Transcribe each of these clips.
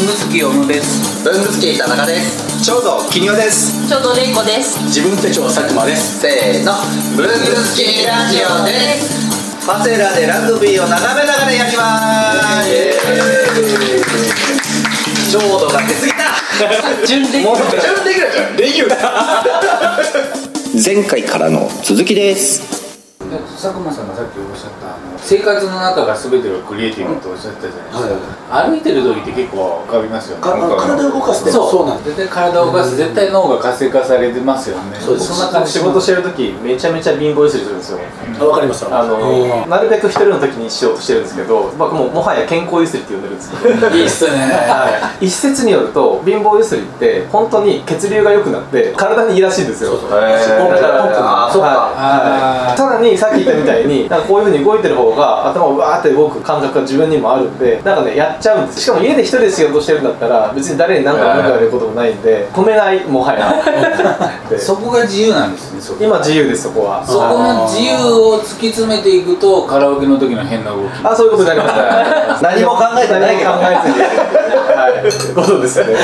文具好き小野です。文具好き田中です。ちょうど金曜です。ちょうどれいこです。自分手帳佐久間です。せーの。文具好きラジオです。パセラでラグビーを眺めながらやります。ちょうどが出過ぎた。準レギュもう準レギュラーじゃん。レギュラー。前回からの続きです佐久間さんがさっきおっしゃったあの生活の中が全てがクリエイティブとおっしゃったじゃないですか、歩いてる時って結構浮かびますよね。か体を動かすってそうそうなん絶対体を動かす、絶対脳が活性化されてますよね。そうです。そんな感じ。仕事してる時めちゃめちゃ貧乏ゆすりするんですよ。あわかります。あのなるべく一人の時にしようとしてるんですけど、まあ、もうもはや健康ゆすりって呼んでるんですけどいいっすね。はい。一説によると貧乏ゆすりって本当に血流が良くなって体にいいらしいんですよ。そうそう。ポンプがポンプが。あそっか。はい、さらにさっきたみたいになんかこういうふうに動いてる方が頭をわーって動く感覚が自分にもあるんでなんかねやっちゃうんですしかも家で一人で仕事してるんだったら別に誰に何か文句言われることもないんで止めないもはや。で。そこが自由なんですね今自由ですそこは。そこの自由を突き詰めていくとカラオケの時の変な動き。あそういうことになります。何も考えてない考えずにはい。ことですね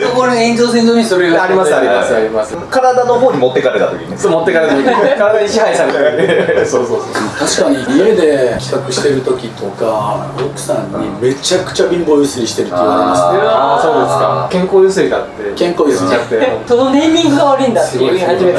そこの延長線上にそれがありますありますあります。体の方に持ってかれた時に。そう持ってからでもいい体に支配された時に。そうそうそう。確かに家で企画してる時とか奥さんにめちゃくちゃ貧乏ゆすりしてるって言われますね。ああそうですか。健康ゆすりだって。健康ゆすり。言っちゃってそのネーミングが悪いんだって言い始めて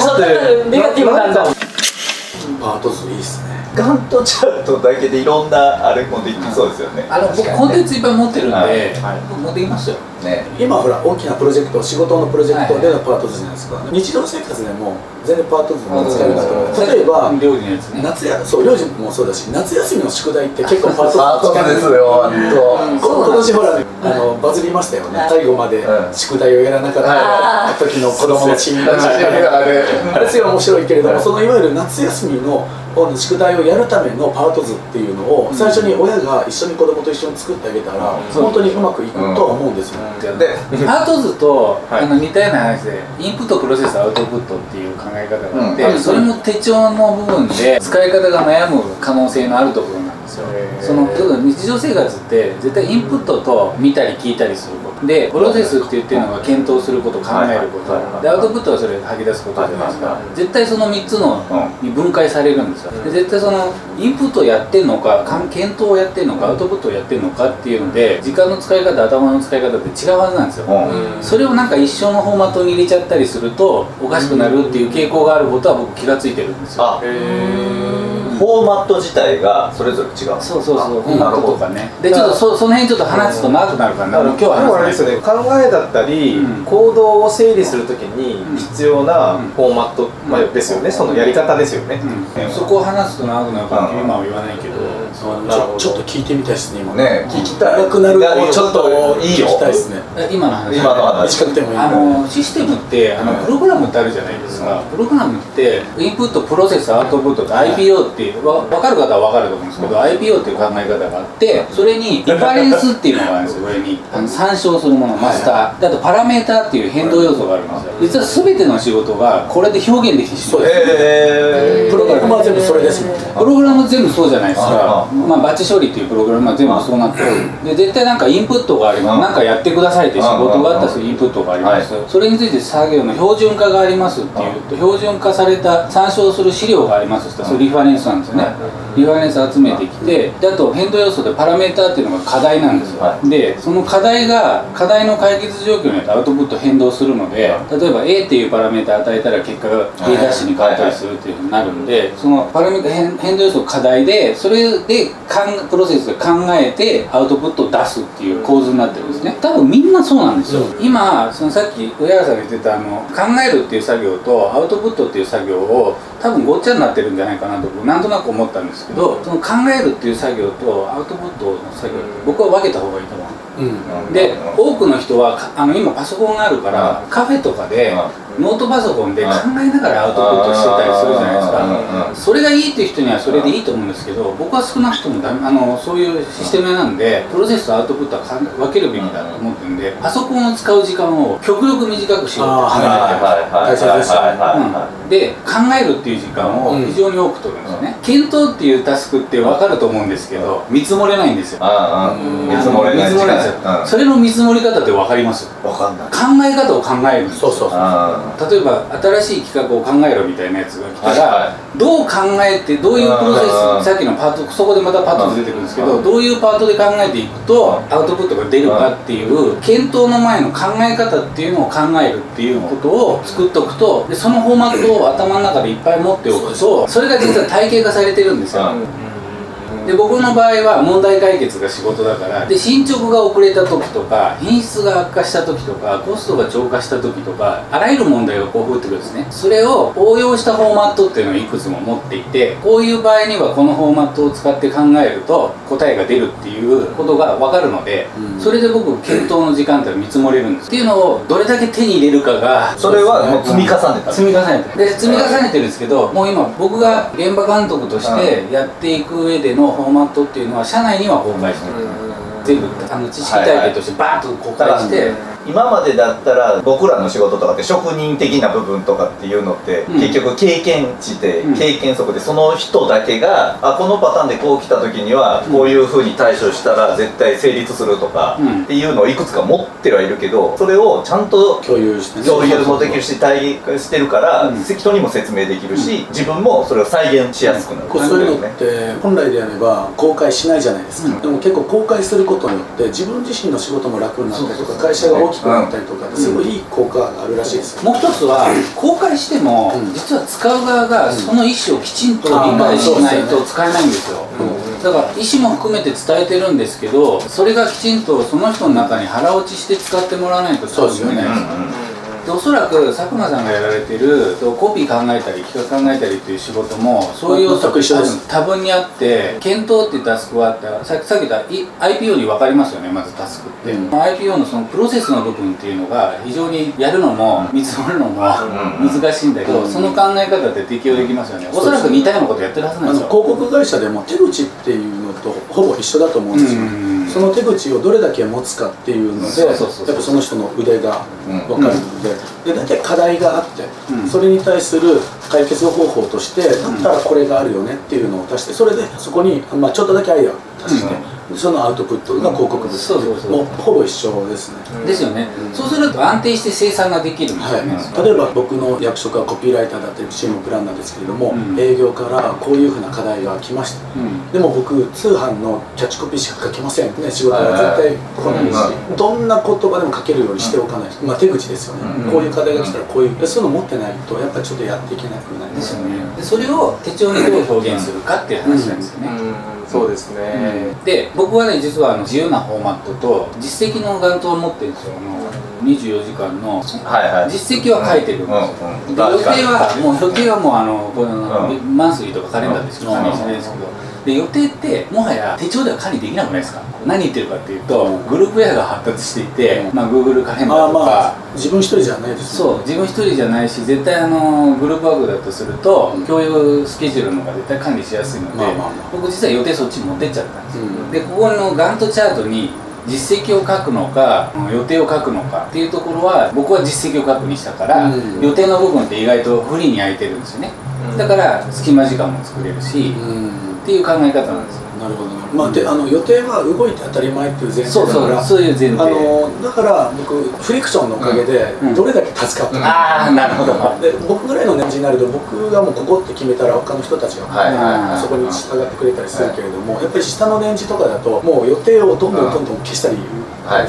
そんなネガティブなんだ。パート図いいっすねガントチャートだけでいろんなあれもできそうですよね。あの僕コンテンツいっぱい持ってるんで、はい。僕持ってきますよ。ね。今ほら大きなプロジェクト仕事のプロジェクトでのパート図じゃないですか、日常生活でも全然パート図も使えるんだと思う例えば料理のやつね。夏やそう領事もそうだし夏休みの宿題って結構パート図使えるですよ今年ほらあのバズりましたよね。最後までうん宿題をやらなかった時の子供の診断当あれあれすごい面白いけれどもそのいわゆる夏休みのこの宿題をやるためのパート図っていうのを最初に親が一緒に子供と一緒に作ってあげたら本当にうまくいくとは思うんですよ。でパート図と、はい。あの似たような話でインプットプロセスアウトプットっていう考え方があって、うん。それも手帳の部分で使い方が悩む可能性のあるところですよその日常生活って絶対インプットと見たり聞いたりすること。でプロセスって言ってるのが検討すること考えること。でアウトプットはそれ吐き出すことじゃないですか。絶対その3つのうに分解されるんですよ。で絶対そのインプットをやってんのか検討をやってんのかアウトプットをやってんのかっていうので時間の使い方頭の使い方って違うはずなんですよ。うん。それをなんか一緒のフォーマットに入れちゃったりするとおかしくなるっていう傾向があることは僕気がついてるんですよあフォーマット自体がそれぞれ違う。そうそうそう。なるほど。トとかね。でちょっとそその辺ちょっと話すと長くなるからな。今日はあれですよね考えだったり、うん。行動を整理するときに必要なフォーマット、まあ、ですよね。そのやり方ですよね、うん。そこを話すと長くなるからうん。今は言わないけどちょちょっと聞いてみたいですね今。ね聞きたくなるちょっといいよ。聞きたいですね。え今の話。今の話。短くてもいい。あのシステムってあのうんプログラムってあるじゃないですか、プログラムってインプットプロセスアウトプットって IPO っていうわ分かる方は分かると思うんですけど、IPO っていう考え方があってそれにリファレンスっていうのがあるんですよ上に。あの参照するものマスター。であとパラメーターっていう変動要素があるんですよ。実は全ての仕事がこれで表現できてしまうえプログラム。は全部それですプログラム全部そうじゃないですかあ、まあ、バッチ処理っていうプログラムは全部そうなってるで絶対なんかインプットがあります。うん。なんかやってくださいって仕事があったらインプットがあります。それについて作業の標準化がありますっていうと標準化された参照する資料がありますってそれリファレンスなんですよね。リファレンス集めてきてであと変動要素でパラメーターっていうのが課題なんですよ。はでその課題が課題の解決状況によってアウトプット変動するので例えば A っていうパラメーター与えたら結果が A に変わったりするっていうふうになるんでそのパラメータ変変動要素課題でそれでかんプロセスで考えてアウトプットを出すっていう構図になってるんですね。多分みんなそうなんですよ。今そのさっき上原さんが言ってたあの考えるっていう作業とアウトプットっていう作業を多分ごっちゃになってるんじゃないかなと僕なんとなく思ったんですけどその考えるっていう作業とアウトプットの作業僕は分けた方がいいと思う。うん。で多くの人はかあの今パソコンがあるからカフェとかでノートパソコンで考えながらアウトプットしてたりするじゃないですか。それがいいっていう人にはそれでいいと思うんですけど僕は少なくともダメあのそういうシステムなんでプロセスとアウトプットはかん分けるべきだと思ってるんでパソコンを使う時間を極力短くしようと考えてます大切で考えるっていう時間を非常に多く取るんですよね、検討っていうタスクって分かると思うんですけど見積もれないんですよ。見積もれないそれの見積もり方って分かります？わかんない。考え方を考えるんですよ。そうそうそう。あ例えば新しい企画を考えろみたいなやつが来たら、はいはどう考えてどういうプロセうん。スさっきのパートそこでまたパート出てくるんですけどどういうパートで考えていくとアウトプットが出るかっていう検討の前の考え方っていうのを考えるっていうことを作っておくとでそのフォーマットを頭の中でいっぱい持っておくとそれが実は体系化されてるんですよ。で僕の場合は問題解決が仕事だからで進捗が遅れた時とか品質が悪化した時とかコストが超過した時とかあらゆる問題がこう降ってくるんですね。それを応用したフォーマットっていうのをいくつも持っていてこういう場合にはこのフォーマットを使って考えると答えが出るっていうことが分かるので、それで僕検討の時間って見積もれるんです。っていうのをどれだけ手に入れるかがそれはもう積み重ねた。積み重ねてで積み重ねてるんですけどもう今僕が現場監督としてやっていく上でのフォーマットっていうのは社内には公開してる、全部あの知識体系としてバーッと公開して、今までだったら僕らの仕事とかって職人的な部分とかっていうのって、うん。結局経験値で、うん。経験則でその人だけがあこのパターンでこう来た時にはこういうふうに対処したら絶対成立するとか、うん。っていうのをいくつか持ってはいるけどそれをちゃんと共有してね。共有もできるし体現してるから、うん。人にも説明できるし、自分もそれを再現しやすくなる、そういうのって本来であれば公開しないじゃないですか、うん。でも結構公開することによって自分自身の仕事も楽になったりとか会社が大きくなったりとかすごいいい効果があるらしいです。よ、もう一つは公開しても、うん。実は使う側がその意思をきちんと理解しないと使えないんですよ、だから意思も含めて伝えてるんですけどそれがきちんとその人の中に腹落ちして使ってもらわないと多分読めないおそらく佐久間さんがやられてるコピー考えたり企画考えたりっていう仕事もそういう多分にあって検討っていうタスクはあってさっきさっき言った IPO に分かりますよねまずタスクって、うん。IPO のそのプロセスの部分っていうのが非常にやるのも見積もるのも難しいんだけど、その考え方って適用できますよね、おそらく似たようなことやってるはずあのなんですよ。広告会社でも手口っていうのとほぼ一緒だと思うんですよ、うんその手口をどれだけ持つかっていうのでやっぱその人の腕が分かるので,、で大体課題があって、うん。それに対する解決方法としてだったらこれがあるよねっていうのを足してそれでそこに、まあ、ちょっとだけアイデアを足して、そのアウトプットが広告物、もうほぼ一緒ですね、ですよね、そうすると安定して生産ができるんですはよね、い、例えば僕の役職はコピーライターだったりチームプランナーですけれども、うん。営業からこういうふうな課題が来ました。うん。でも僕通販のキャッチコピーしか書けませんね仕事は絶対来ないし、どんな言葉でも書けるようにしておかないと、まあ、手口ですよね、うん。こういう課題が来たらこういうでそういうの持ってないとやっぱりちょっとやっていけなくなりまですすよね。でそれを手帳にどう表現するかっていう話なんですよね、そうですね、で僕はね実はあの自由なフォーマットと実績の元頭を持ってるんですよ。あの24時間のはいはい。実績は書いてるんですよ、うんうん。で予定はもう予定はもうあのこの、うん。マンスリーとかカレンダーでしかないですけど、で予定ってもはや手帳では管理できなくないですか？何言ってるかっていうとグループウェアが発達していて、まあ、Google カレンダーとか、まあ自分一人じゃないですそう自分一人じゃないし絶対あのグループワークだとすると、共有スケジュールの方が絶対管理しやすいので、まあまあまあ。僕実は予定そっちに持ってっちゃったんですよ、うん。でここのガントチャートに実績を書くのか予定を書くのかっていうところは僕は実績を書くにしたから、うん。予定の部分って意外とフリーに空いてるんですよね、だから隙間時間も作れるし、うんっていう考え方なんですよ。なるほど。なまあであの予定は動いて当たり前っていう前提そうそうだからそういう前提。あのだから僕フリクションのおかげでうんどれだけ助かったか、ああなるほど。で僕ぐらいの年次になると僕がもうここって決めたら他の人たちが、はいはいはい。そこに従ってくれたりするけれども、やっぱり下の年次とかだともう予定をどんどんどんどん消したり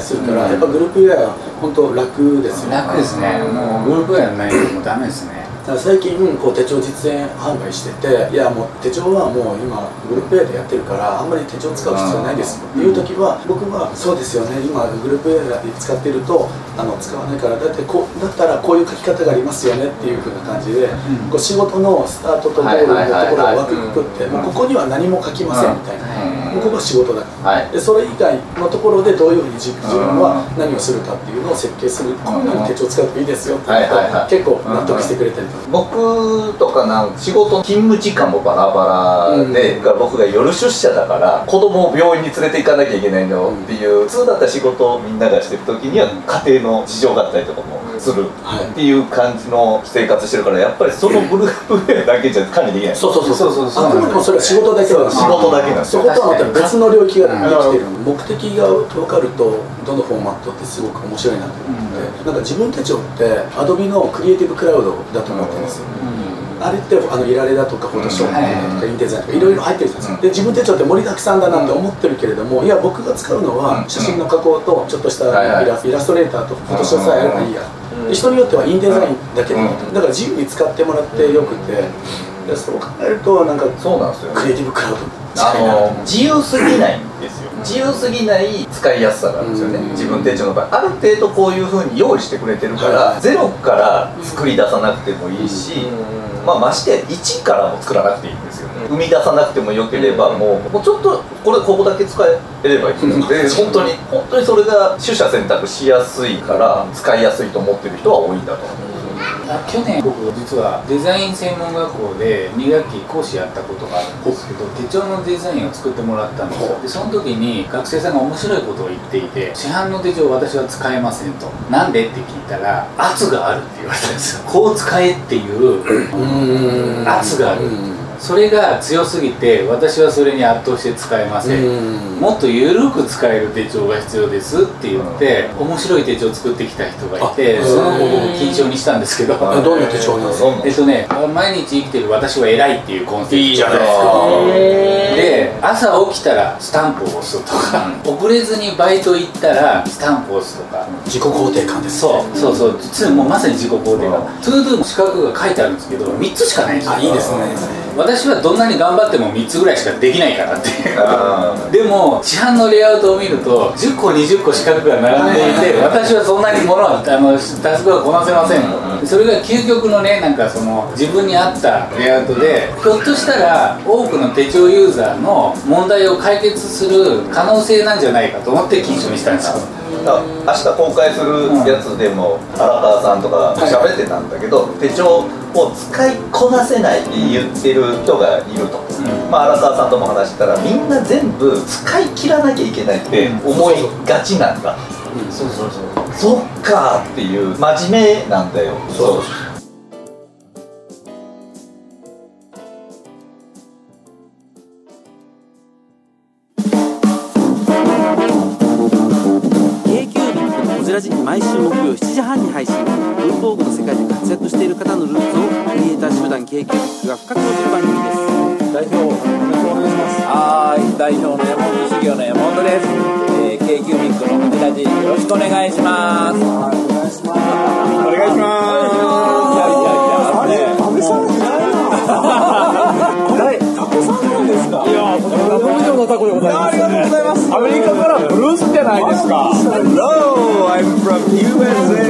するから、はい。やっぱグループウェアは本当楽ですよね。楽ですね。もうグループやらないともうダメですねだから最近こう手帳実演販売してていやもう手帳はもう今グループウェアでやってるからあんまり手帳使う必要ないですよ。っていう時は僕はそうですよね。今グループウェアで使ってるとあの使わないからだってこうだったらこういう書き方がありますよね。っていう風な感じで、こう仕事のスタートとゴールのところを分くくってもうここには何も書きませんみたいな。もうここは仕事だ。から、はい。でそれ以外のところでどういうふうに自自分は何をするかっていうのを設計する、こういうのに手帳使っていいですよって言うと、はいはいはい。結構納得してくれたりと。か、僕とかなん仕事勤務時間もバラバラで、うん。が僕が夜出社だから子供を病院に連れて行かなきゃいけないのっていう、普通だったら仕事をみんながしてる時には家庭の事情があったりとかもするはい。っていう感じの生活してるからやっぱりそのブルーウェアだけじゃ管理できない。そうそうそうそうそう。そうあくまでもそれは仕事だけは仕事だけなんですよ。そことはまた別の領域ができてる、目的が分かるとどのフォーマットってすごく面白いなと思って、なんか自分手帳ってアドビのクリエイティブクラウドだと思ってるんですよ、あれってあのいられだとかフォトショップだとかインデザインとかいろいろ入ってるじゃないですかで自分手帳って盛りだくさんだなって思ってるけれどもいや僕が使うのは写真の加工とちょっとしたイラスイラストレーターとフォトショップさえあればいいや。で人によってはインデザインだけだから自由に使ってもらってよくてでそう考えるとなんかそうなんですよクリエイティブクラウドあの自由すぎないんですよ。自由すぎない使いやすさがあるんですよね、うん。自分手帳の場合。ある程度こういうふうに用意してくれてるから、はい。ゼロから作り出さなくてもいいし、まあ、まして1からも作らなくていいんですよ、生み出さなくてもよければもうもうちょっとこれここだけ使えればいいので本当に本当にそれが取捨選択しやすいから使いやすいと思ってる人は多いんだと思う去年僕実はデザイン専門学校で2学期講師やったことがあるんですけど手帳のデザインを作ってもらったんですよ。でその時に学生さんが面白いことを言っていて市販の手帳私は使えませんとなんで？って聞いたら圧があるって言われたんですよ。こう使えっていう。うん。圧があるそれが強すぎて私はそれに圧倒して使えません。もっと緩く使える手帳が必要ですって言って面白い手帳を作ってきた人がいてあその子を僕金賞にしたんですけど。あどんな手帳なんですか？えっとね毎日生きてる私は偉いっていうコンセプトいいじゃないですか。で朝起きたらスタンプを押すとか、遅れずにバイト行ったらスタンプを押すとか、自己肯定感ですそうそうそう。つもうまさに自己肯定感。 ToDo の四角が書いてあるんですけど3つしかないんですよ。あいいですね私はどんなに頑張っても3つぐらいしかできないからっていう。あでも市販のレイアウトを見ると10個20個四角が並んでいて私はそんなにものはあのタスクはこなせませんとそれが究極のねなんかその自分に合ったレイアウトでひょっとしたら多くの手帳ユーザーの問題を解決する可能性なんじゃないかと思って金賞にしたんですよ明日公開するやつでも荒川さんとか喋ってたんだけど、手帳を使いこなせないって言ってる人がいると、まあ、荒川さんとも話したらみんな全部使い切らなきゃいけないって思いがちなんだ、そうそうそう。そっかーっていう真面目なんだよ。そう本です、えー、k q b のこじらじよろしくお願いします。お願いします。お願いしますいやいやいやあれ安倍さんいないな誰タコさんなんですかいやタコ以上のタコでございます、ね、ありがとうございますアメリカからブルースじゃないですか Hello I'm from USA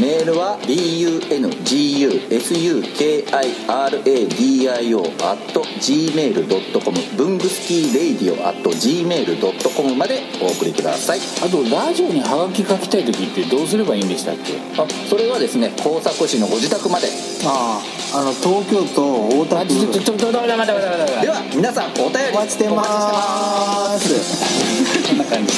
メールは bungusukiradio.gmail.com 文具スキーレイディオ .gmail.com までお送りください。あとラジオにハガキ書きたい時ってどうすればいいんでしたっけ？あそれはですね工作士のご自宅まで。あああの東京都大田区。ちょちょちょちょ待って待って待って待ってでは皆さんお便りお待ちしてますこんな感じ